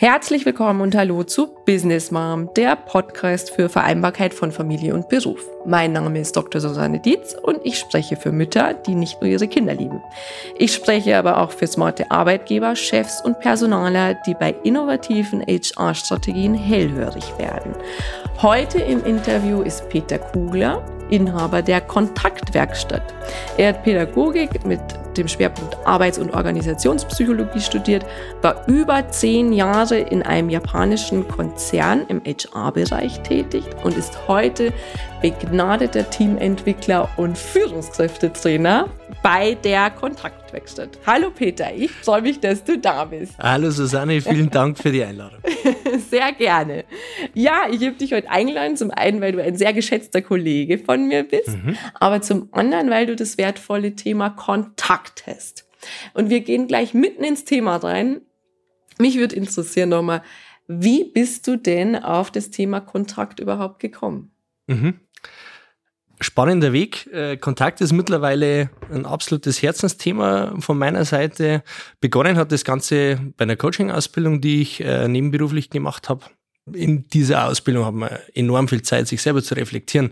Herzlich willkommen und hallo zu Business Mom, der Podcast für Vereinbarkeit von Familie und Beruf. Mein Name ist Dr. Susanne Dietz und ich spreche für Mütter, die nicht nur ihre Kinder lieben. Ich spreche aber auch für smarte Arbeitgeber, Chefs und Personaler, die bei innovativen HR-Strategien hellhörig werden. Heute im Interview ist Peter Kugler, Inhaber der Kontaktwerkstatt. Er hat Pädagogik mit dem Schwerpunkt Arbeits- und Organisationspsychologie studiert, war über zehn Jahre in einem japanischen Konzern im HR-Bereich tätig und ist heute begnadeter Teamentwickler und Führungskräftetrainer bei der Kontaktwerkstatt. Hallo Peter, ich freue mich, dass du da bist. Hallo Susanne, vielen Dank für die Einladung. Sehr gerne. Ja, ich habe dich heute eingeladen, zum einen, weil du ein sehr geschätzter Kollege von mir bist, mhm. aber zum anderen, weil du das wertvolle Thema Kontakt hast. Und wir gehen gleich mitten ins Thema rein. Mich würde interessieren nochmal, wie bist du denn auf das Thema Kontakt überhaupt gekommen? Mhm spannender Weg. Äh, Kontakt ist mittlerweile ein absolutes Herzensthema von meiner Seite. Begonnen hat das Ganze bei einer Coaching-Ausbildung, die ich äh, nebenberuflich gemacht habe. In dieser Ausbildung hat man enorm viel Zeit, sich selber zu reflektieren.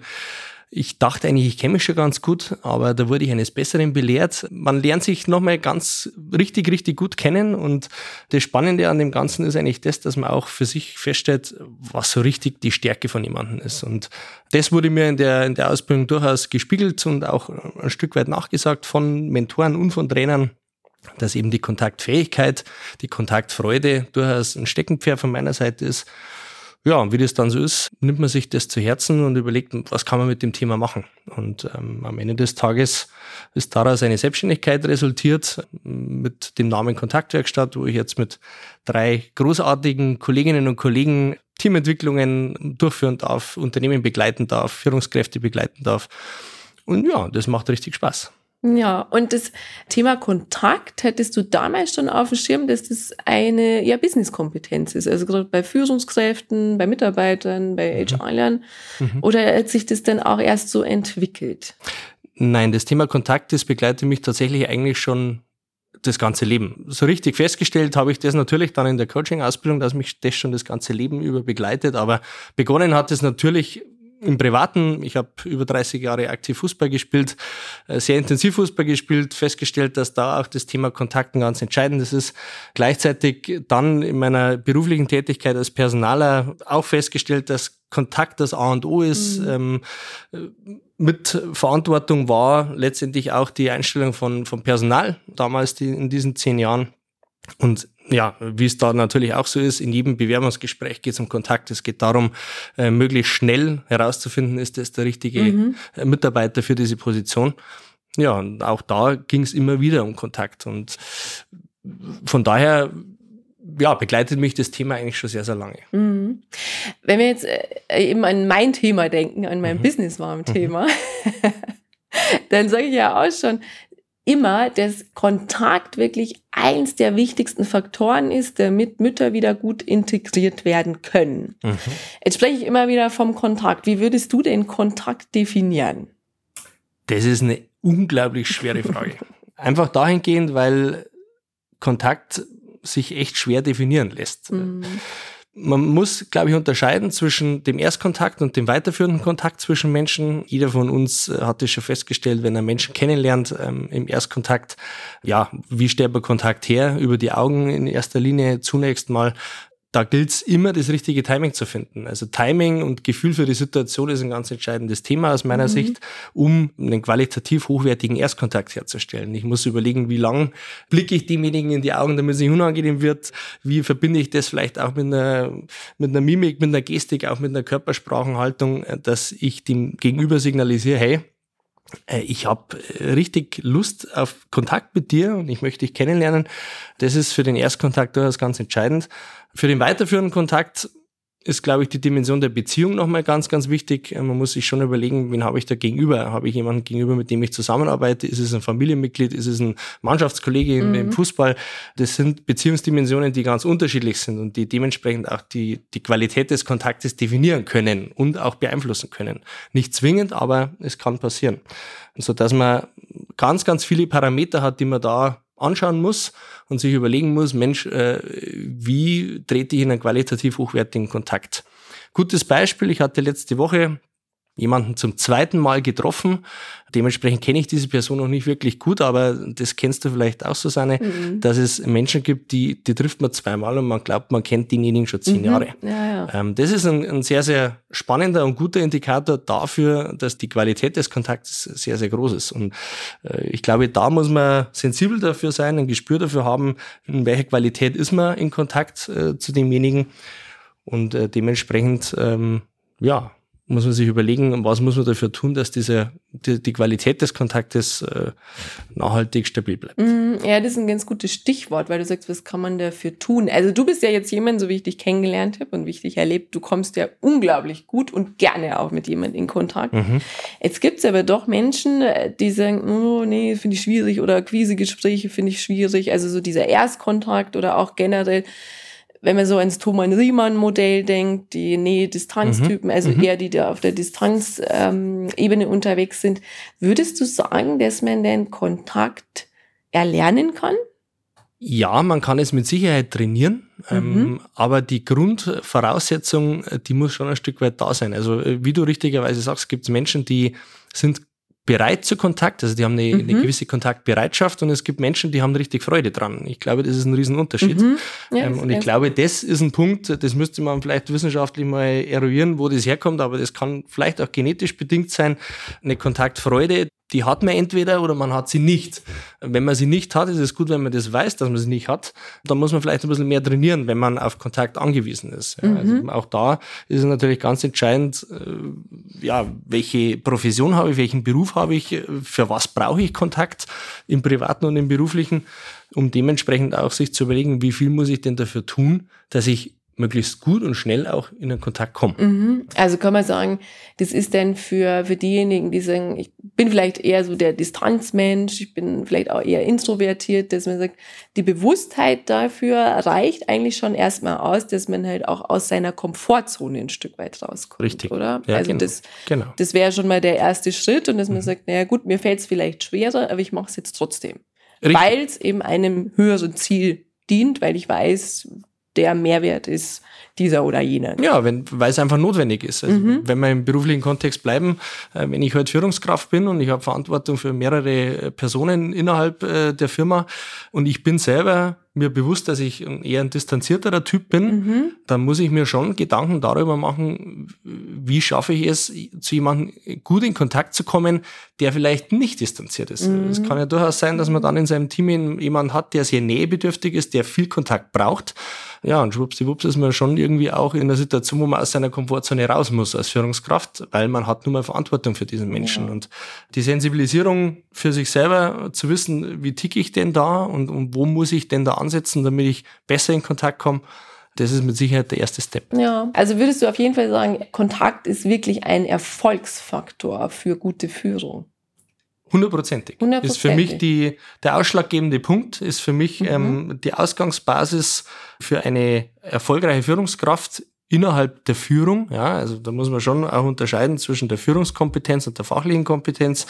Ich dachte eigentlich, ich kenne mich schon ganz gut, aber da wurde ich eines Besseren belehrt. Man lernt sich nochmal ganz richtig, richtig gut kennen und das Spannende an dem Ganzen ist eigentlich das, dass man auch für sich feststellt, was so richtig die Stärke von jemandem ist. Und das wurde mir in der, in der Ausbildung durchaus gespiegelt und auch ein Stück weit nachgesagt von Mentoren und von Trainern dass eben die Kontaktfähigkeit, die Kontaktfreude durchaus ein Steckenpferd von meiner Seite ist. Ja, und wie das dann so ist, nimmt man sich das zu Herzen und überlegt, was kann man mit dem Thema machen. Und ähm, am Ende des Tages ist daraus eine Selbstständigkeit resultiert mit dem Namen Kontaktwerkstatt, wo ich jetzt mit drei großartigen Kolleginnen und Kollegen Teamentwicklungen durchführen darf, Unternehmen begleiten darf, Führungskräfte begleiten darf. Und ja, das macht richtig Spaß. Ja, und das Thema Kontakt, hättest du damals schon auf dem Schirm, dass das eine ja, Business-Kompetenz ist? Also gerade bei Führungskräften, bei Mitarbeitern, bei mhm. HR-Lern? Mhm. Oder hat sich das dann auch erst so entwickelt? Nein, das Thema Kontakt, das begleitet mich tatsächlich eigentlich schon das ganze Leben. So richtig festgestellt habe ich das natürlich dann in der Coaching-Ausbildung, dass mich das schon das ganze Leben über begleitet. Aber begonnen hat es natürlich im Privaten, ich habe über 30 Jahre aktiv Fußball gespielt, äh, sehr intensiv Fußball gespielt, festgestellt, dass da auch das Thema Kontakten ganz entscheidend ist. Gleichzeitig dann in meiner beruflichen Tätigkeit als Personaler auch festgestellt, dass Kontakt das A und O ist. Mhm. Ähm, mit Verantwortung war letztendlich auch die Einstellung von, von Personal damals die, in diesen zehn Jahren. Und ja, wie es da natürlich auch so ist, in jedem Bewerbungsgespräch geht es um Kontakt. Es geht darum, äh, möglichst schnell herauszufinden, ist das der richtige mhm. Äh, Mitarbeiter für diese Position. Ja, und auch da ging es immer wieder um Kontakt. Und von daher ja, begleitet mich das Thema eigentlich schon sehr, sehr lange. Mhm. Wenn wir jetzt äh, eben an mein Thema denken, an mein mhm. Business-Warm-Thema, mhm. dann sage ich ja auch schon, immer, dass Kontakt wirklich eins der wichtigsten Faktoren ist, damit Mütter wieder gut integriert werden können. Mhm. Jetzt spreche ich immer wieder vom Kontakt. Wie würdest du den Kontakt definieren? Das ist eine unglaublich schwere Frage. Einfach dahingehend, weil Kontakt sich echt schwer definieren lässt. Mhm man muss, glaube ich, unterscheiden zwischen dem Erstkontakt und dem weiterführenden Kontakt zwischen Menschen. Jeder von uns äh, hat es schon festgestellt, wenn er Menschen kennenlernt ähm, im Erstkontakt, ja, wie stellt man Kontakt her? Über die Augen in erster Linie zunächst mal da gilt es immer, das richtige Timing zu finden. Also Timing und Gefühl für die Situation ist ein ganz entscheidendes Thema aus meiner mhm. Sicht, um einen qualitativ hochwertigen Erstkontakt herzustellen. Ich muss überlegen, wie lang blicke ich demjenigen in die Augen, damit es nicht unangenehm wird. Wie verbinde ich das vielleicht auch mit einer, mit einer Mimik, mit einer Gestik, auch mit einer Körpersprachenhaltung, dass ich dem Gegenüber signalisiere, hey, ich habe äh, richtig Lust auf Kontakt mit dir und ich möchte dich kennenlernen. Das ist für den Erstkontakt durchaus ganz entscheidend. Für den weiterführenden Kontakt ist, glaube ich, die Dimension der Beziehung nochmal ganz, ganz wichtig. Äh, man muss sich schon überlegen, wen habe ich da gegenüber? Habe ich jemanden gegenüber, mit dem ich zusammenarbeite? Ist es ein Familienmitglied? Ist es ein Mannschaftskollege mhm. im Fußball? Das sind Beziehungsdimensionen, die ganz unterschiedlich sind und die dementsprechend auch die, die Qualität des Kontaktes definieren können und auch beeinflussen können. Nicht zwingend, aber es kann passieren. So dass man ganz, ganz viele Parameter hat, die man da anschauen muss und sich überlegen muss, Mensch, äh, wie trete ich in einen qualitativ hochwertigen Kontakt? Gutes Beispiel, ich hatte letzte Woche jemanden zum zweiten Mal getroffen. Dementsprechend kenne ich diese Person noch nicht wirklich gut, aber das kennst du vielleicht auch, Susanne, mhm. dass es Menschen gibt, die, die trifft man zweimal und man glaubt, man kennt denjenigen schon zehn mhm. Jahre. Ja, ja. Ähm, das ist ein, ein, sehr, sehr spannender und guter Indikator dafür, dass die Qualität des Kontakts sehr, sehr groß ist. Und äh, ich glaube, da muss man sensibel dafür sein, ein Gespür dafür haben, in welcher Qualität ist man in Kontakt äh, zu demjenigen. Und äh, dementsprechend, ähm, ja, muss man sich überlegen, was muss man dafür tun, dass diese, die, die Qualität des Kontaktes äh, nachhaltig stabil bleibt. Mm, ja, das ist ein ganz gutes Stichwort, weil du sagst, was kann man dafür tun? Also du bist ja jetzt jemand, so wie ich dich kennengelernt habe und wie ich dich erlebt, du kommst ja unglaublich gut und gerne auch mit jemandem in Kontakt. Mhm. Jetzt gibt's aber doch Menschen, die sagen, oh nee, finde ich schwierig oder Quisegespräche finde ich schwierig. Also so dieser Erstkontakt oder auch generell wenn man so ans Thomas Riemann-Modell denkt, die Nähe-Distanz-Typen, mhm. also mhm. eher die da auf der Distanzebene ähm, unterwegs sind, würdest du sagen, dass man den Kontakt erlernen kann? Ja, man kann es mit Sicherheit trainieren, ähm, mhm. ähm, aber die Grundvoraussetzung, die muss schon ein Stück weit da sein. Also äh, wie du richtigerweise sagst, gibt es Menschen, die sind bereit zu Kontakt, also die haben eine, mhm. eine, gewisse Kontaktbereitschaft und es gibt Menschen, die haben richtig Freude dran. Ich glaube, das ist ein Riesenunterschied. Mhm. Ja, ähm, und ich glaube, das ist ein Punkt, das müsste man vielleicht wissenschaftlich mal eruieren, wo das herkommt, aber das kann vielleicht auch genetisch bedingt sein. Eine Kontaktfreude, die hat man entweder oder man hat sie nicht. Wenn man sie nicht hat, ist es gut, wenn man das weiß, dass man sie nicht hat. Dann muss man vielleicht ein bisschen mehr trainieren, wenn man auf Kontakt angewiesen ist. Ja, also mhm. auch da ist es natürlich ganz entscheidend, äh, ja, welche Profession habe ich, welchen Beruf habe ich, für was brauche ich Kontakt im privaten und im beruflichen, um dementsprechend auch sich zu überlegen, wie viel muss ich denn dafür tun, dass ich möglichst gut und schnell auch in den Kontakt kommen. Mhm. Also kann man sagen, das ist dann für, für diejenigen, die sagen, ich bin vielleicht eher so der Distanzmensch, ich bin vielleicht auch eher introvertiert, dass man sagt, die Bewusstheit dafür reicht eigentlich schon erstmal aus, dass man halt auch aus seiner Komfortzone ein Stück weit rauskommt. Richtig. Oder? Ja, also genau. das, genau. das wäre schon mal der erste Schritt und dass man mhm. sagt, naja gut, mir fällt es vielleicht schwerer, aber ich mache es jetzt trotzdem. Weil es eben einem höheren Ziel dient, weil ich weiß, der Mehrwert ist dieser oder jener. Ja, wenn, weil es einfach notwendig ist. Also mhm. Wenn wir im beruflichen Kontext bleiben, äh, wenn ich heute Führungskraft bin und ich habe Verantwortung für mehrere äh, Personen innerhalb äh, der Firma und ich bin selber mir bewusst, dass ich eher ein distanzierterer Typ bin, mhm. dann muss ich mir schon Gedanken darüber machen, wie schaffe ich es, zu jemandem gut in Kontakt zu kommen, der vielleicht nicht distanziert ist. Mhm. Es kann ja durchaus sein, dass man dann in seinem Team jemanden hat, der sehr nähebedürftig ist, der viel Kontakt braucht. Ja, und schwuppsdiwupps ist man schon irgendwie auch in einer Situation, wo man aus seiner Komfortzone raus muss als Führungskraft, weil man hat nun mal Verantwortung für diesen Menschen. Ja. Und die Sensibilisierung für sich selber zu wissen, wie ticke ich denn da und, und wo muss ich denn da ansetzen, damit ich besser in Kontakt komme, das ist mit Sicherheit der erste Step. Ja, also würdest du auf jeden Fall sagen, Kontakt ist wirklich ein Erfolgsfaktor für gute Führung. Hundertprozentig. Ist für mich die, der ausschlaggebende Punkt, ist für mich mhm. ähm, die Ausgangsbasis für eine erfolgreiche Führungskraft innerhalb der Führung. Ja, also da muss man schon auch unterscheiden zwischen der Führungskompetenz und der fachlichen Kompetenz.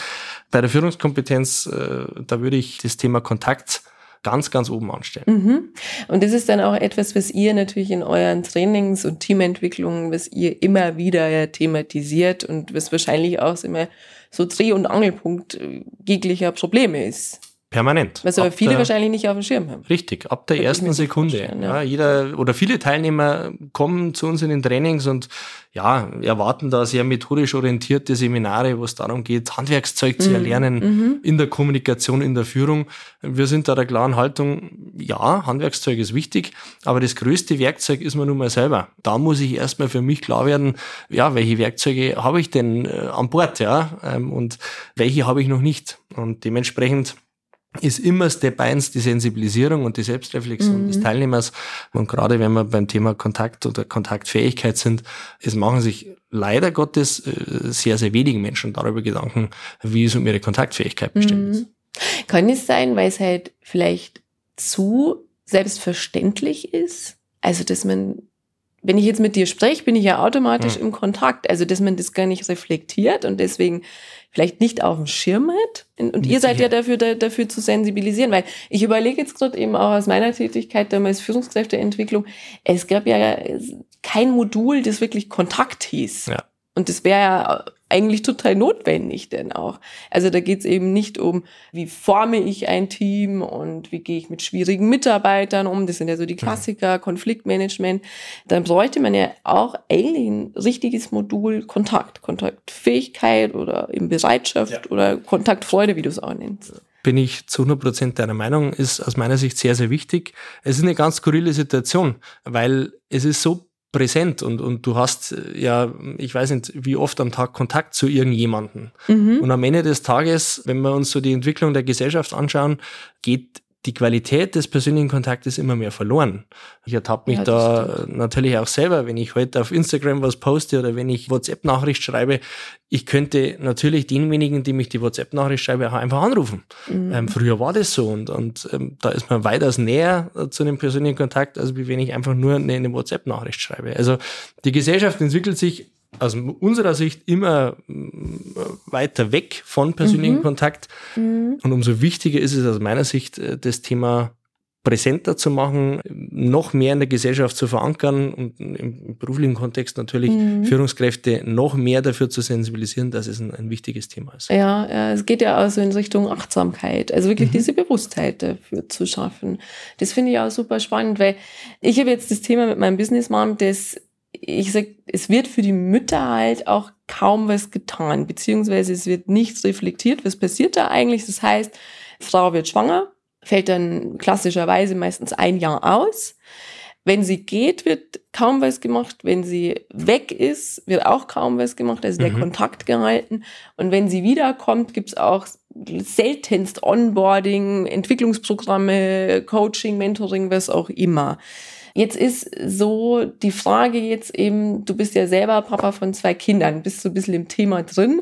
Bei der Führungskompetenz, äh, da würde ich das Thema Kontakt ganz, ganz oben anstellen. Mhm. Und das ist dann auch etwas, was ihr natürlich in euren Trainings und Teamentwicklungen, was ihr immer wieder thematisiert und was wahrscheinlich auch immer so Dreh- und Angelpunkt äh, jeglicher Probleme ist. Permanent. Was aber ab viele der, wahrscheinlich nicht auf dem Schirm haben. Richtig, ab der ersten Sekunde. Ja. ja. jeder oder viele Teilnehmer kommen zu uns in den Trainings und ja, erwarten da sehr methodisch orientierte Seminare, wo es darum geht, Handwerkszeug zu mhm. erlernen mhm. in der Kommunikation, in der Führung. Wir sind da der klaren Haltung, ja, Handwerkszeug ist wichtig, aber das größte Werkzeug ist man nun mal selber. Da muss ich erstmal für mich klar werden, ja, welche Werkzeuge habe ich denn äh, an Bord, ja, ähm, und welche habe ich noch nicht. Und dementsprechend ist immer Step 1 die Sensibilisierung und die Selbstreflexion mhm. des Teilnehmers. Und gerade wenn wir beim Thema Kontakt oder Kontaktfähigkeit sind, es machen sich leider Gottes äh, sehr, sehr wenige Menschen darüber Gedanken, wie es um ihre Kontaktfähigkeit bestimmt mhm. ist. Kann es sein, weil es halt vielleicht zu selbstverständlich ist? Also, dass man wenn ich jetzt mit dir spreche, bin ich ja automatisch mhm. im Kontakt. Also, dass man das gar nicht reflektiert und deswegen vielleicht nicht auf dem Schirm hat. Und, ihr seid ja dafür, da, dafür zu sensibilisieren, weil ich überlege jetzt gerade eben auch aus meiner Tätigkeit damals Führungskräfteentwicklung, es gab ja kein Modul, das wirklich Kontakt hieß. Ja. Und das wäre ja eigentlich total notwendig denn auch. Also da geht es eben nicht um, wie forme ich ein Team und wie gehe ich mit schwierigen Mitarbeitern um. Das sind ja so die. Klassiker, Konfliktmanagement. Dann bräuchte man ja auch eigentlich ein richtiges Modul Kontakt, Kontaktfähigkeit oder eben Bereitschaft ja. oder Kontaktfreude, wie du es auch nennst bin ich zu 100 Prozent deiner Meinung, ist aus meiner Sicht sehr, sehr wichtig. Es ist eine ganz skurrile Situation, weil es ist so präsent und, und du hast äh, ja, ich weiß nicht, wie oft am Tag Kontakt zu irgendjemanden. Mhm. Und am Ende des Tages, wenn wir uns so die Entwicklung der Gesellschaft anschauen, geht die Qualität des persönlichen Kontaktes immer mehr verloren. Ich ertappe mich ja, da stimmt. natürlich auch selber, wenn ich heute auf Instagram was poste oder wenn ich WhatsApp-Nachricht schreibe. Ich könnte natürlich denjenigen, die mich die WhatsApp-Nachricht schreibe, auch einfach anrufen. Mhm. Ähm, früher war das so und, und ähm, da ist man weitaus näher äh, zu einem persönlichen Kontakt, als wenn ich einfach nur eine, eine WhatsApp-Nachricht schreibe. Also die Gesellschaft entwickelt sich aus unserer Sicht immer mm, weiter weg von persönlichem mhm. Kontakt. Mhm. Und umso wichtiger ist es aus meiner Sicht, äh, das Thema präsenter zu machen, noch mehr in der Gesellschaft zu verankern und im beruflichen Kontext natürlich mhm. Führungskräfte noch mehr dafür zu sensibilisieren, dass es ein, ein wichtiges Thema ist. Ja, ja, es geht ja also in Richtung Achtsamkeit, also wirklich mhm. diese Bewusstheit dafür zu schaffen. Das finde ich auch super spannend, weil ich habe jetzt das Thema mit meinem Business Mom, das ich sag, es wird für die Mütter halt auch kaum was getan, beziehungsweise es wird nichts reflektiert, was passiert da eigentlich. Das heißt, Frau wird schwanger, fällt dann klassischerweise meistens ein Jahr aus. Wenn sie geht, wird kaum was gemacht. Wenn sie weg ist, wird auch kaum was gemacht. Also der mhm. Kontakt gehalten. Und wenn sie wiederkommt, gibt's auch seltenst Onboarding, Entwicklungsprogramme, Coaching, Mentoring, was auch immer. Jetzt ist so die Frage jetzt eben, du bist ja selber Papa von zwei Kindern, bist so ein bisschen im Thema drin.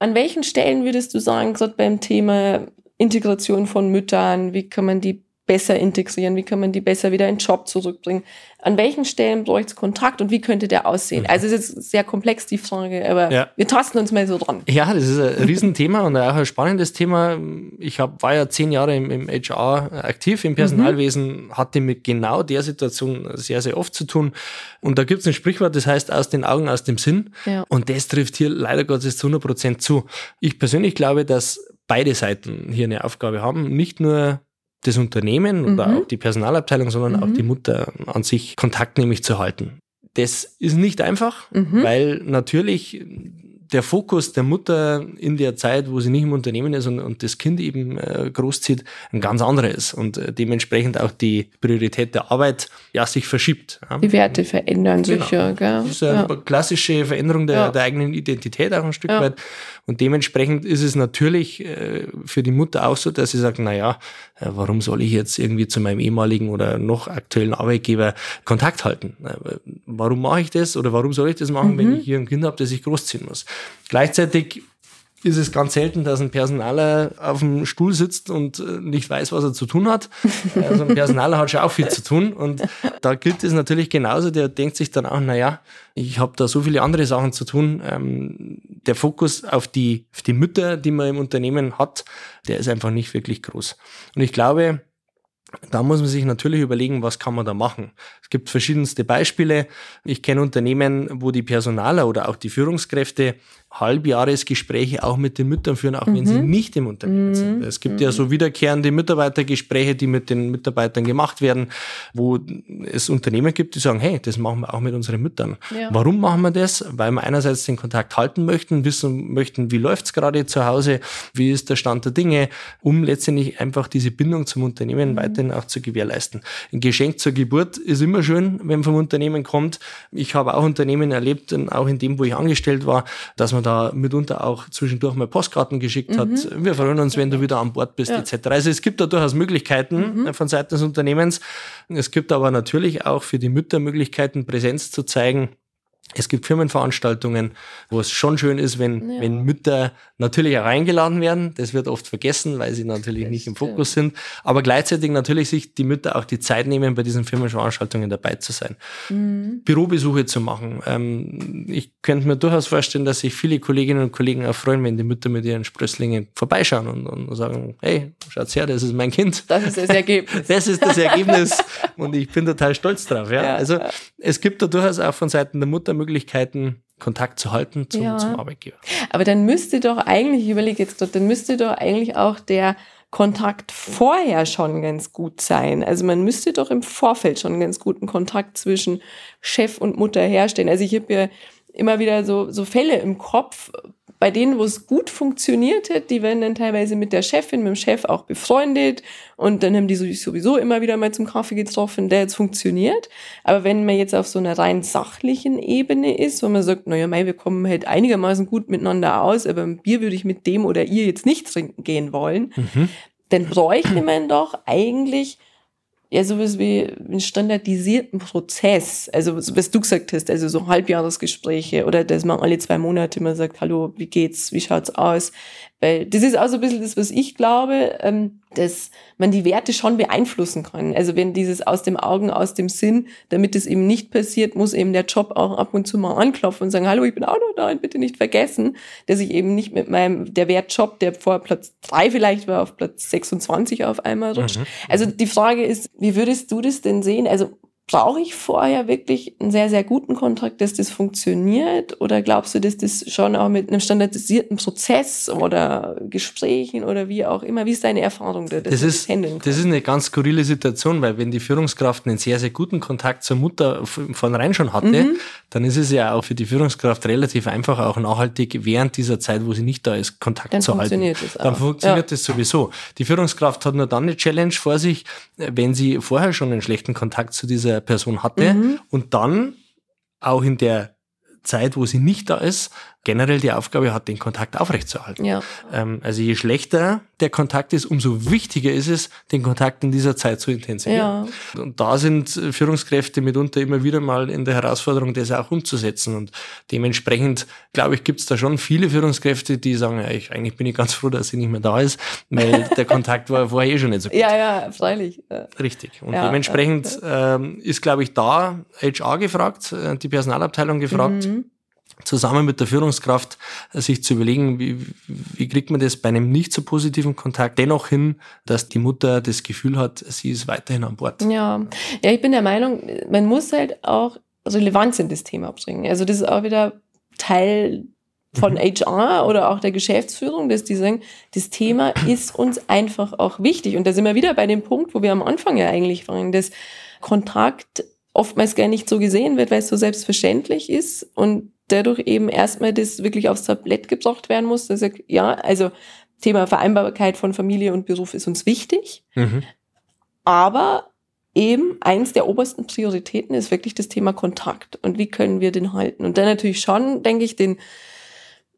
An welchen Stellen würdest du sagen, gerade beim Thema Integration von Müttern, wie kann man die besser integrieren? Wie kann man die besser wieder in den Job zurückbringen? An welchen Stellen bräuchte es Kontakt und wie könnte der aussehen? Mhm. Also es ist sehr komplex, die Frage, aber ja. wir tasten uns mal so dran. Ja, das ist ein Riesenthema und auch ein spannendes Thema. Ich hab, war ja zehn Jahre im, im HR aktiv, im Personalwesen, mhm. hatte mit genau der Situation sehr, sehr oft zu tun. Und da gibt es ein Sprichwort, das heißt aus den Augen, aus dem Sinn. Ja. Und das trifft hier leider Gottes zu 100 Prozent zu. Ich persönlich glaube, dass beide Seiten hier eine Aufgabe haben, nicht nur das Unternehmen mhm. oder auch die Personalabteilung, sondern mhm. auch die Mutter an sich Kontakt nämlich zu halten. Das ist nicht einfach, mhm. weil natürlich der Fokus der Mutter in der Zeit, wo sie nicht im Unternehmen ist und, und das Kind eben äh, großzieht, ein ganz anderer ist und äh, dementsprechend auch die Priorität der Arbeit ja sich verschiebt. Ja. Die Werte verändern genau. sich ja. Gell? Das ist eine ja. klassische Veränderung der, ja. der, eigenen Identität auch ein Stück weit. Und dementsprechend ist es natürlich äh, für die Mutter auch so, dass sie sagt, na ja, äh, warum soll ich jetzt irgendwie zu meinem ehemaligen oder noch aktuellen Arbeitgeber Kontakt halten? Äh, warum mache ich das oder warum soll ich das machen, mhm. wenn ich hier ein Kind habe, das ich großziehen muss? Gleichzeitig ist es ganz selten, dass ein Personaler auf dem Stuhl sitzt und äh, nicht weiß, was er zu tun hat. Also ein Personaler hat schon auch viel zu tun und da gilt es natürlich genauso. Der denkt sich dann auch, naja, ich habe da so viele andere Sachen zu tun. Ähm, der Fokus auf die, auf die Mütter, die man im Unternehmen hat, der ist einfach nicht wirklich groß. Und ich glaube, da muss man sich natürlich überlegen, was kann man da machen. Es gibt verschiedenste Beispiele. Ich kenne Unternehmen, wo die Personaler oder auch die Führungskräfte Halbjahresgespräche auch mit den Müttern führen, auch mhm. wenn sie mhm. nicht im Unternehmen mhm. sind. Es gibt mhm. ja so wiederkehrende Mitarbeitergespräche, die mit den Mitarbeitern gemacht werden, wo es Unternehmen gibt, die sagen, hey, das machen wir auch mit unseren Müttern. Ja. Warum machen wir das? Weil wir einerseits den Kontakt halten möchten, wissen möchten, wie läuft's gerade zu Hause, wie ist der Stand der Dinge, um letztendlich einfach diese Bindung zum Unternehmen mhm. weiterhin auch zu gewährleisten. Ein Geschenk zur Geburt ist immer schön, wenn vom Unternehmen kommt. Ich habe auch Unternehmen erlebt, auch in dem, wo ich angestellt war, dass man man da mitunter auch zwischendurch mal Postkarten geschickt mhm. hat. Wir freuen uns, wenn du wieder an Bord bist, ja. etc. Also es gibt da durchaus Möglichkeiten mhm. von Seiten des Unternehmens. Es gibt aber natürlich auch für die Mütter Möglichkeiten, Präsenz zu zeigen Es gibt Firmenveranstaltungen, wo es schon schön ist, wenn, ja. wenn Mütter natürlich auch eingeladen werden. Das wird oft vergessen, weil sie natürlich das nicht im Fokus sind. Aber gleichzeitig natürlich sich die Mütter auch die Zeit nehmen, bei diesen Firmenveranstaltungen dabei zu sein. Mhm. Bürobesuche zu machen. Ähm, ich könnte mir durchaus vorstellen, dass sich viele Kolleginnen und Kollegen auch freuen, wenn die Mütter mit ihren Sprösslingen vorbeischauen und, und sagen, hey, schaut's her, das ist mein Kind. Das ist das Ergebnis. Das ist das Ergebnis und ich bin total stolz drauf. Ja? ja also es gibt da durchaus auch von Seiten der Mutter Möglichkeiten, Kontakt zu halten zum, ja. zum Arbeitgeber. Aber dann müsste doch eigentlich, ich überlege jetzt gerade, dann müsste doch eigentlich auch der Kontakt vorher schon ganz gut sein. Also man müsste doch im Vorfeld schon einen ganz guten Kontakt zwischen Chef und Mutter herstellen. Also ich habe ja immer wieder so, so Fälle im Kopf, bei denen, wo es gut funktioniert hat, die werden dann teilweise mit der Chefin, mit dem Chef auch befreundet und dann haben die sowieso immer wieder mal zum Kaffee getroffen, der jetzt funktioniert. Aber wenn man jetzt auf so einer rein sachlichen Ebene ist, wo man sagt, naja, mei, wir kommen halt einigermaßen gut miteinander aus, aber ein Bier würde ich mit dem oder ihr jetzt nicht trinken gehen wollen, mhm. dann bräuchte man doch eigentlich ja sowas wie einen standardisierten Prozess. Also was du gesagt hast, also so Halbjahresgespräche oder dass man alle zwei Monate mal sagt, hallo, wie geht's, wie schaut's aus? Weil das ist auch so ein bisschen das, was ich glaube, ähm, dass man die Werte schon beeinflussen kann. Also wenn dieses aus dem Augen, aus dem Sinn, damit es eben nicht passiert, muss eben der Job auch ab und zu mal anklopfen und sagen, hallo, ich bin auch noch da und bitte nicht vergessen, dass ich eben nicht mit meinem, der Wertjob, der vor Platz drei vielleicht war, auf Platz 26 auf einmal rutscht. Mhm. Also die Frage ist, wie würdest du das denn sehen? Also brauche ich vorher wirklich einen sehr, sehr guten Kontakt, dass das funktioniert? Oder glaubst du, dass das schon auch mit einem standardisierten Prozess oder Gesprächen oder wie auch immer, wie ist deine Erfahrung da? Das, ist, das ist eine ganz skurrile Situation, weil wenn die Führungskraft einen sehr, sehr guten Kontakt zur Mutter von rein schon hatte, mhm. dann ist es ja auch für die Führungskraft relativ einfach, auch nachhaltig während dieser Zeit, wo sie nicht da ist, Kontakt dann zu halten. Das auch. Dann funktioniert ja. das sowieso. Die Führungskraft hat nur dann eine Challenge vor sich, wenn sie vorher schon einen schlechten Kontakt zu dieser Person hatte mhm. und dann auch in der Zeit, wo sie nicht da ist, generell die Aufgabe hat, den Kontakt aufrechtzuerhalten. Ja. Ähm, also je schlechter der Kontakt ist, umso wichtiger ist es, den Kontakt in dieser Zeit zu intensivieren. Ja. Und da sind Führungskräfte mitunter immer wieder mal in der Herausforderung, das auch umzusetzen. Und dementsprechend, glaube ich, gibt es da schon viele Führungskräfte, die sagen, ja, ich, eigentlich bin ich ganz froh, dass sie nicht mehr da ist, weil der Kontakt war vorher eh schon nicht so gut. Ja, ja, freilich. Richtig. Und ja, dementsprechend ähm, ist, glaube ich, da HR gefragt, äh, die Personalabteilung gefragt. Mhm zusammen mit der Führungskraft äh, sich zu überlegen, wie, wie kriegt man das bei einem nicht so positiven Kontakt dennoch hin, dass die Mutter das Gefühl hat, sie ist weiterhin an Bord. Ja, ja ich bin der Meinung, man muss halt auch Relevanz in das Thema bringen. Also das ist auch wieder Teil von mhm. HR oder auch der Geschäftsführung, dass die sagen, das Thema ist uns einfach auch wichtig. Und da sind wir wieder bei dem Punkt, wo wir am Anfang ja eigentlich waren, dass Kontakt oftmals gar nicht so gesehen wird, weil es so selbstverständlich ist und dadurch eben erstmal das wirklich aufs Tablett gebracht werden muss. Dass er, ja, also Thema Vereinbarkeit von Familie und Beruf ist uns wichtig. Mhm. Aber eben eins der obersten Prioritäten ist wirklich das Thema Kontakt. Und wie können wir den halten? Und dann natürlich schon, denke ich, den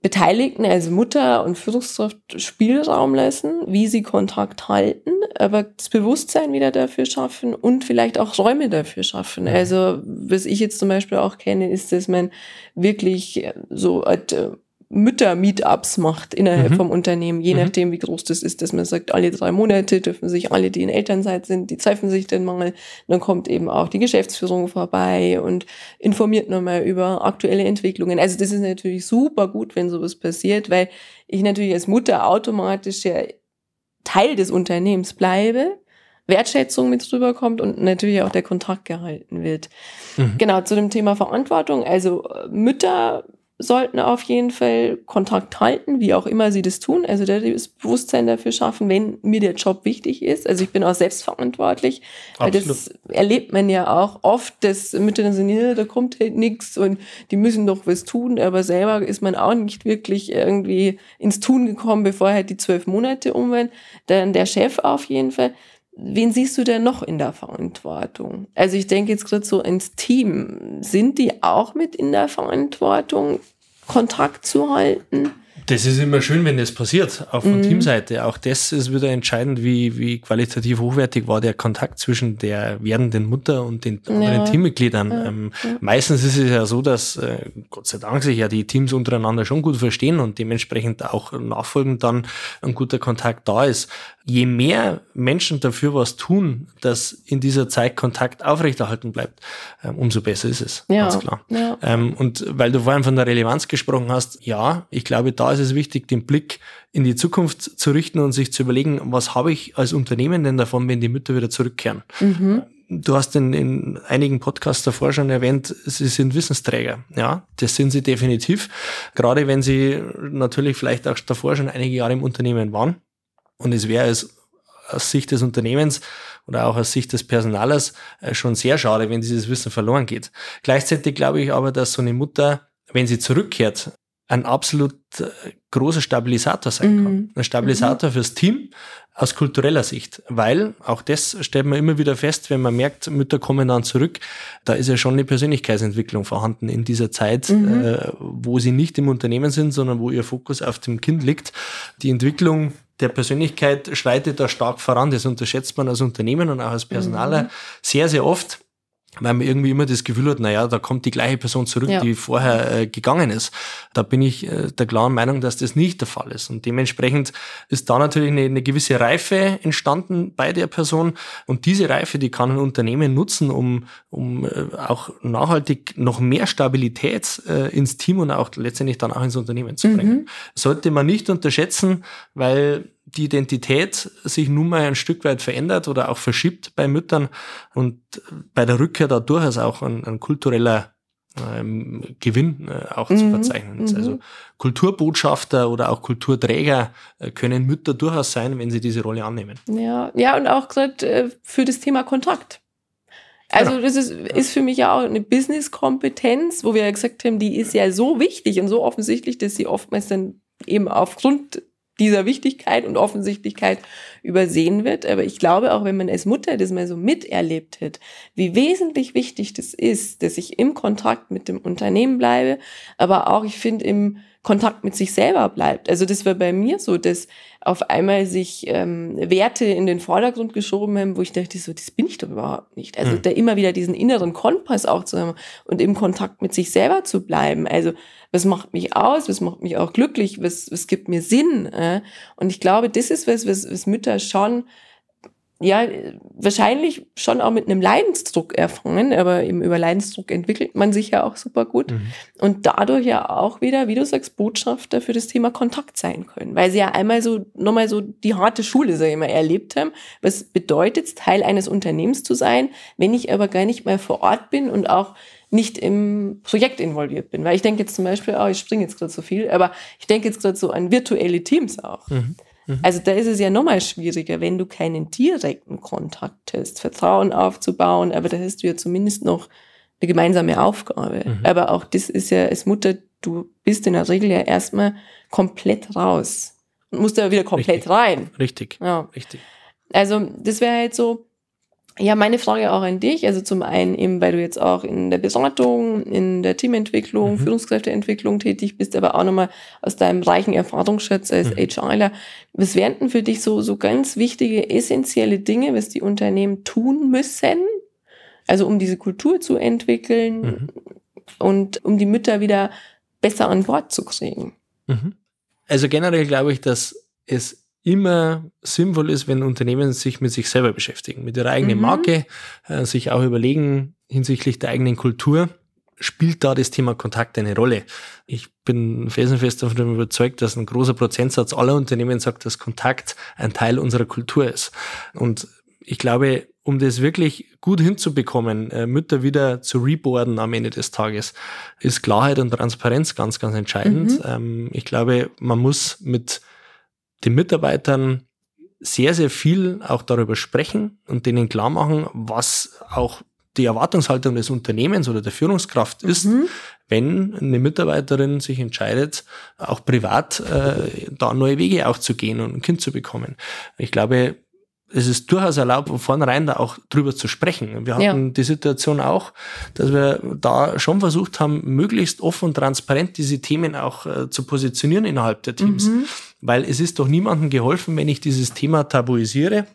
Beteiligten, also Mutter und Führungskraft, Spielraum lassen, wie sie Kontakt halten, aber das Bewusstsein wieder dafür schaffen und vielleicht auch Räume dafür schaffen. Also, was ich jetzt zum Beispiel auch kenne, ist, dass man wirklich so Mütter-Meetups macht innerhalb mhm. vom Unternehmen, je mhm. nachdem, wie groß das ist, dass man sagt, alle drei Monate dürfen sich alle, die in Elternzeit sind, die treffen sich dann mal. Dann kommt eben auch die Geschäftsführung vorbei und informiert nochmal über aktuelle Entwicklungen. Also das ist natürlich super gut, wenn sowas passiert, weil ich natürlich als Mutter automatisch ja Teil des Unternehmens bleibe. Wertschätzung mit rüberkommt und natürlich auch der Kontakt gehalten wird. Mhm. Genau, zu dem Thema Verantwortung. Also Mütter sollten auf jeden Fall Kontakt halten, wie auch immer sie das tun. Also das Bewusstsein dafür schaffen, wenn mir der Job wichtig ist. Also ich bin auch selbstverantwortlich. Weil das erlebt man ja auch oft, dass Mütter dann sagen, da kommt halt nichts und die müssen doch was tun. Aber selber ist man auch nicht wirklich irgendwie ins Tun gekommen, bevor halt die zwölf Monate um waren. Dann der Chef auf jeden Fall. Wen siehst du denn noch in der Verantwortung? Also ich denke jetzt gerade so ins Team. Sind die auch mit in der Verantwortung, Kontakt zu halten? Das ist immer schön, wenn das passiert, auch von mhm. Teamseite. Auch das ist wieder entscheidend, wie, wie qualitativ hochwertig war der Kontakt zwischen der werdenden Mutter und den anderen ja. Teammitgliedern. Ja. Ähm, ja. Meistens ist es ja so, dass äh, Gott sei Dank sich ja die Teams untereinander schon gut verstehen und dementsprechend auch nachfolgend dann ein guter Kontakt da ist je mehr Menschen dafür was tun, dass in dieser Zeit Kontakt aufrechterhalten bleibt, ähm, umso besser ist es. Ja, ganz klar. Ja. Ähm, und weil du vorhin von der Relevanz gesprochen hast, ja, ich glaube, da ist es wichtig, den Blick in die Zukunft zu richten und sich zu überlegen, was habe ich als Unternehmen denn davon, wenn die Mütter wieder zurückkehren? Mhm. Du hast in, in einigen Podcasts davor schon erwähnt, sie sind Wissensträger. Ja, das sind sie definitiv. Gerade wenn sie natürlich vielleicht auch davor schon einige Jahre im Unternehmen waren. Und es wäre es aus Sicht des Unternehmens oder auch aus Sicht des Personalers äh, schon sehr schade, wenn dieses Wissen verloren geht. Gleichzeitig glaube ich aber, dass so eine Mutter, wenn sie zurückkehrt, ein absolut äh, großer Stabilisator sein kann. Mhm. Ein Stabilisator mhm. fürs Team aus kultureller Sicht, weil auch das stellt man immer wieder fest, wenn man merkt, Mütter kommen dann zurück, da ist ja schon eine Persönlichkeitsentwicklung vorhanden in dieser Zeit, mhm. äh, wo sie nicht im Unternehmen sind, sondern wo ihr Fokus auf dem Kind liegt. Die Entwicklung der Persönlichkeit schreitet da stark voran. Das unterschätzt man als Unternehmen und auch als Personaler mhm. sehr, sehr oft weil man irgendwie immer das Gefühl hat, naja, da kommt die gleiche Person zurück, ja. die vorher äh, gegangen ist. Da bin ich äh, der klaren Meinung, dass das nicht der Fall ist. Und dementsprechend ist da natürlich eine, eine gewisse Reife entstanden bei der Person. Und diese Reife, die kann ein Unternehmen nutzen, um, um äh, auch nachhaltig noch mehr Stabilität äh, ins Team und auch letztendlich dann auch ins Unternehmen zu bringen. Mhm. Sollte man nicht unterschätzen, weil die Identität sich nun mal ein Stück weit verändert oder auch verschiebt bei Müttern und bei der Rückkehr da durchaus auch ein, ein kultureller ähm, Gewinn äh, auch mhm. zu verzeichnen ist. Also mhm. Kulturbotschafter oder auch Kulturträger äh, können Mütter durchaus sein, wenn sie diese Rolle annehmen. Ja, ja und auch gerade äh, für das Thema Kontakt. Also genau. das ist, ist für mich ja auch eine Business-Kompetenz, wo wir ja gesagt haben, die ist ja so wichtig und so offensichtlich, dass sie oftmals dann eben aufgrund dieser Wichtigkeit und Offensichtlichkeit übersehen wird. Aber ich glaube, auch wenn man als Mutter das mal so miterlebt hat, wie wesentlich wichtig das ist, dass ich im Kontakt mit dem Unternehmen bleibe, aber auch, ich finde, im Kontakt mit sich selber bleibt. Also das war bei mir so, dass auf einmal sich ähm, Werte in den Vordergrund geschoben haben, wo ich dachte, so, das bin ich doch überhaupt nicht. Also mhm. da immer wieder diesen inneren Kompass auch zu haben und im Kontakt mit sich selber zu bleiben. Also was macht mich aus, was macht mich auch glücklich, was, was gibt mir Sinn. Äh? Und ich glaube, das ist was, was, was Mütter schon ja, wahrscheinlich schon auch mit einem Leidensdruck erfangen, aber eben über Leidensdruck entwickelt man sich ja auch super gut mhm. und dadurch ja auch wieder, wie du sagst, Botschafter für das Thema Kontakt sein können, weil sie ja einmal so, nochmal so die harte Schule, sag ich mal, erlebt haben. Was bedeutet Teil eines Unternehmens zu sein, wenn ich aber gar nicht mal vor Ort bin und auch nicht im Projekt involviert bin. Weil ich denke jetzt zum Beispiel, oh, ich springe jetzt gerade so viel, aber ich denke jetzt gerade so an virtuelle Teams auch. Mhm. Mhm. Also da ist es ja nochmal schwieriger, wenn du keinen direkten Kontakt hast, Vertrauen aufzubauen, aber da hast du ja zumindest noch eine gemeinsame Aufgabe. Mhm. Aber auch das ist ja als Mutter, du bist in der Regel ja erstmal komplett raus und musst ja wieder komplett richtig. rein. Richtig. Ja. Richtig. Also das wäre halt so, ja, meine Frage auch an dich. Also zum einen eben, weil du jetzt auch in der Beratung, in der Teamentwicklung, mhm. Führungskräfteentwicklung tätig bist, aber auch nochmal aus deinem reichen Erfahrungsschatz als mhm. HRler. Was wären denn für dich so, so ganz wichtige, essentielle Dinge, was die Unternehmen tun müssen? Also um diese Kultur zu entwickeln mhm. und um die Mütter wieder besser an Bord zu kriegen. Mhm. Also generell glaube ich, dass es immer sinnvoll ist, wenn Unternehmen sich mit sich selber beschäftigen, mit ihrer eigenen mhm. Marke, äh, sich auch überlegen hinsichtlich der eigenen Kultur, spielt da das Thema Kontakt eine Rolle. Ich bin felsenfest davon überzeugt, dass ein großer Prozentsatz aller Unternehmen sagt, dass Kontakt ein Teil unserer Kultur ist. Und ich glaube, um das wirklich gut hinzubekommen, äh, Mütter wieder zu reboarden am Ende des Tages, ist Klarheit und Transparenz ganz, ganz entscheidend. Mhm. Ähm, ich glaube, man muss mit den Mitarbeitern sehr, sehr viel auch darüber sprechen und denen klar machen, was auch die Erwartungshaltung des Unternehmens oder der Führungskraft ist, mhm. wenn eine Mitarbeiterin sich entscheidet, auch privat äh, da neue Wege auch zu gehen und ein Kind zu bekommen. Ich glaube, es ist durchaus erlaubt, von vornherein da auch drüber zu sprechen. Wir hatten ja. die Situation auch, dass wir da schon versucht haben, möglichst offen und transparent diese Themen auch äh, zu positionieren innerhalb der Teams. Mhm. Weil es ist doch niemandem geholfen, wenn ich dieses Thema tabuisiere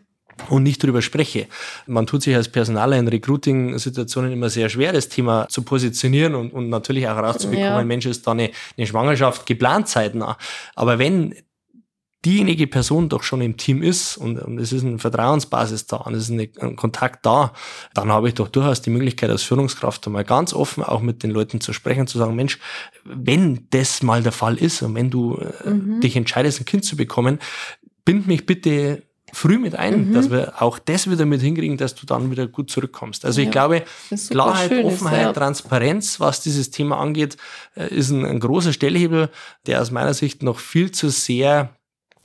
und nicht drüber spreche. Man tut sich als Personaler in Recruiting-Situationen immer sehr schwer, das Thema zu positionieren und, und natürlich auch herauszubekommen, ja. Mensch, ist da eine, eine Schwangerschaft geplant zeitnah. Aber wenn diejenige Person doch schon im Team ist und, und es ist eine Vertrauensbasis da und es ist eine, ein Kontakt da, dann habe ich doch durchaus die Möglichkeit als Führungskraft einmal ganz offen auch mit den Leuten zu sprechen, zu sagen, Mensch, wenn das mal der Fall ist und wenn du äh, mhm. dich entscheidest, ein Kind zu bekommen, bind mich bitte früh mit ein, mhm. dass wir auch das wieder mit hinkriegen, dass du dann wieder gut zurückkommst. Also ja, ich glaube, Klarheit, Offenheit, ja. Transparenz, was dieses Thema angeht, äh, ist ein, ein großer Stellhebel, der aus meiner Sicht noch viel zu sehr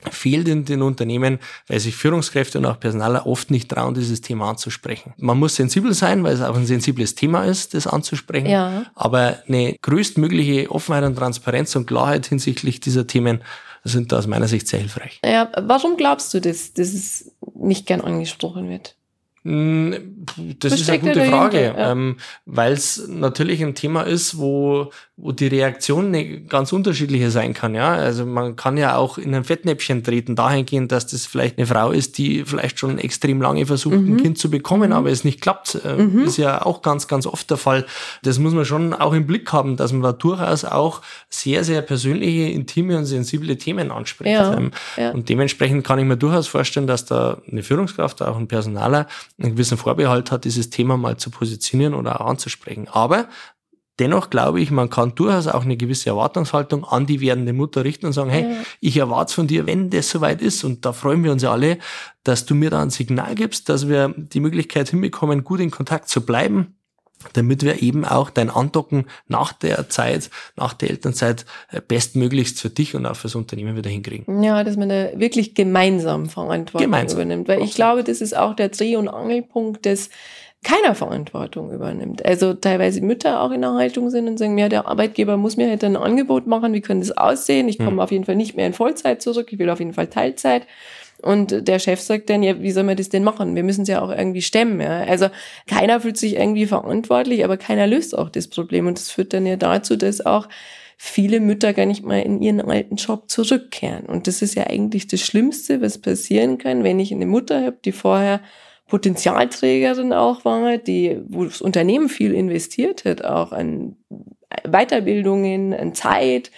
fehlt in den Unternehmen, weil sich Führungskräfte und auch Personaler oft nicht trauen, dieses Thema anzusprechen. Man muss sensibel sein, weil es auch ein sensibles Thema ist, das anzusprechen. Ja. Aber eine größtmögliche Offenheit und Transparenz und Klarheit hinsichtlich dieser Themen sind da aus meiner Sicht sehr hilfreich. Ja, warum glaubst du, dass, dass es nicht gern angesprochen wird? Hm, das ist eine gute Frage, ja. ähm, weil es natürlich ein Thema ist, wo wo die Reaktion eine ganz unterschiedliche sein kann. Ja, also man kann ja auch in ein Fettnäpfchen treten, dahingehend, dass das vielleicht eine Frau ist, die vielleicht schon extrem lange versucht, mhm. ein Kind zu bekommen, mhm. aber es nicht klappt. Äh, mhm. Ist ja auch ganz, ganz oft der Fall. Das muss man schon auch im Blick haben, dass man da durchaus auch sehr, sehr persönliche, intime und sensible Themen anspricht. Ja. Ähm, ja. Und dementsprechend kann ich mir durchaus vorstellen, dass da eine Führungskraft, auch ein Personaler, einen gewissen Vorbehalt hat, dieses Thema mal zu positionieren oder auch anzusprechen. Aber Dennoch glaube ich, man kann durchaus auch eine gewisse Erwartungshaltung an die werdende Mutter richten und sagen, hey, ja. ich erwarte von dir, wenn das soweit ist, und da freuen wir uns ja alle, dass du mir da ein Signal gibst, dass wir die Möglichkeit hinbekommen, gut in Kontakt zu bleiben, damit wir eben auch dein Andocken nach der Zeit, nach der Elternzeit äh, bestmöglichst für dich und auch fürs Unternehmen wieder hinkriegen. Ja, dass man da wirklich gemeinsam Verantwortung gemeinsam. übernimmt. Weil ich glaube, das ist auch der Dreh- und Angelpunkt des keiner Verantwortung übernimmt. Also teilweise Mütter auch in der Haltung sind und sagen, ja, der Arbeitgeber muss mir halt ein Angebot machen, wie könnte das aussehen? Ich komme hm. auf jeden Fall nicht mehr in Vollzeit zurück, ich will auf jeden Fall Teilzeit. Und der Chef sagt dann, ja, wie soll man das denn machen? Wir müssen es ja auch irgendwie stemmen. Ja? Also keiner fühlt sich irgendwie verantwortlich, aber keiner löst auch das Problem. Und das führt dann ja dazu, dass auch viele Mütter gar nicht mal in ihren alten Job zurückkehren. Und das ist ja eigentlich das Schlimmste, was passieren kann, wenn ich eine Mutter habe, die vorher Potenzialträgerin auch war, die, wo das Unternehmen viel investiert hat, auch an Weiterbildungen, an Zeit,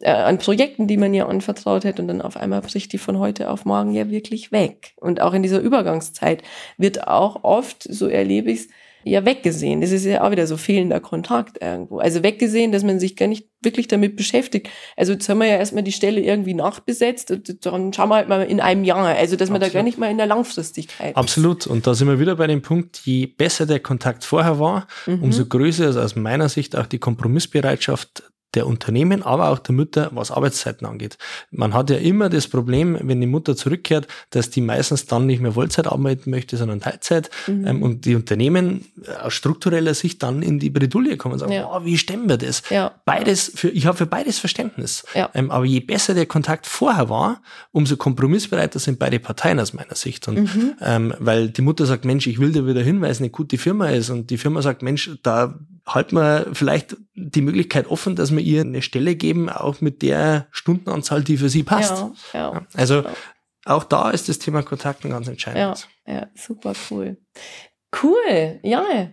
äh, an Projekten, die man ihr anvertraut hat und dann auf einmal bricht die von heute auf morgen ja wirklich weg. Und auch in dieser Übergangszeit wird auch oft, so erlebe ich es, ja weggesehen. Das ist ja auch wieder so fehlender Kontakt irgendwo. Also weggesehen, dass man sich gar nicht wirklich damit beschäftigt. Also jetzt haben wir ja erstmal die Stelle irgendwie nachbesetzt und dann schauen wir halt mal in einem Jahr. Also dass man Absolut. da gar nicht mal in der Langfristigkeit Absolut. Und da sind wir wieder bei dem Punkt, je besser der Kontakt vorher war, mhm. umso größer ist aus meiner Sicht auch die Kompromissbereitschaft der Unternehmen, aber auch der Mütter, was Arbeitszeiten angeht. Man hat ja immer das Problem, wenn die Mutter zurückkehrt, dass die meistens dann nicht mehr Vollzeit arbeiten möchte, sondern Teilzeit. Mhm. Ähm, und die Unternehmen aus struktureller Sicht dann in die Bredouille kommen und sagen, ja. oh, wie stemmen wir das? Ja. Beides, für, ich habe für beides Verständnis. Ja. Ähm, aber je besser der Kontakt vorher war, umso kompromissbereiter sind beide Parteien aus meiner Sicht. Und mhm. ähm, weil die Mutter sagt, Mensch, ich will da wieder hin, weil es eine gute Firma ist. Und die Firma sagt, Mensch, da halten wir vielleicht die Möglichkeit offen, dass wir ihr eine Stelle geben, auch mit der Stundenanzahl, die für sie passt. Ja, ja, also ja. auch da ist das Thema Kontakten ganz entscheidend. Ja, ja, super cool. Cool, ja,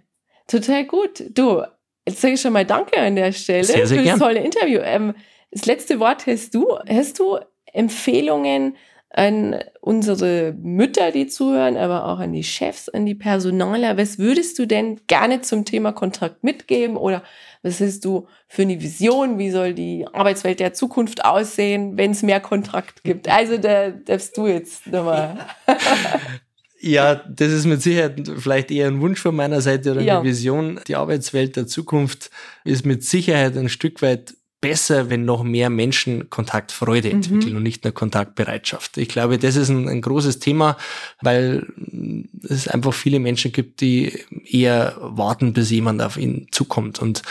total gut. Du, jetzt sage ich schon mal Danke an der Stelle sehr, sehr für das tolle Interview. Ähm, das letzte Wort hast du. Hast du Empfehlungen, an unsere Mütter, die zuhören, aber auch an die Chefs, an die Personaler. Was würdest du denn gerne zum Thema Kontrakt mitgeben oder was hast du für eine Vision? Wie soll die Arbeitswelt der Zukunft aussehen, wenn es mehr Kontrakt gibt? Also da darfst du jetzt nochmal. Ja, das ist mit Sicherheit vielleicht eher ein Wunsch von meiner Seite oder eine ja. Vision. Die Arbeitswelt der Zukunft ist mit Sicherheit ein Stück weit besser, wenn noch mehr Menschen Kontaktfreude mhm. entwickeln und nicht nur Kontaktbereitschaft. Ich glaube, das ist ein, ein großes Thema, weil es einfach viele Menschen gibt, die eher warten, bis jemand auf ihn zukommt. Und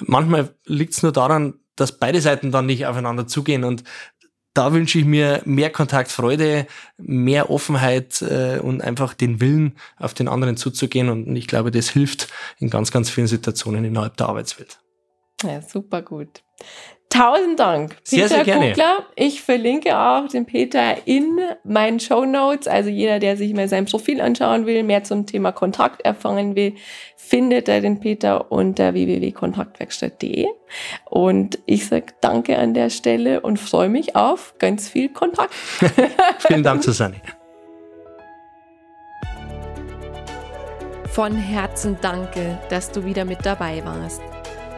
manchmal liegt es nur daran, dass beide Seiten dann nicht aufeinander zugehen und da wünsche ich mir mehr Kontaktfreude, mehr Offenheit äh, und einfach den Willen, auf den anderen zuzugehen. Und ich glaube, das hilft in ganz, ganz vielen Situationen innerhalb der Arbeitswelt. Ja, super gut. Tausend Dank, Peter sehr, sehr gerne. Kugler. Ich verlinke auch den Peter in meinen Show Notes. Also jeder, der sich mal sein Profil anschauen will, mehr zum Thema Kontakt erfahren will, findet er den Peter unter www.kontaktwerkstatt.de. Und ich sage danke an der Stelle und freue mich auf ganz viel Kontakt. Vielen Dank, Susanne. Von Herzen danke, dass du wieder mit dabei warst.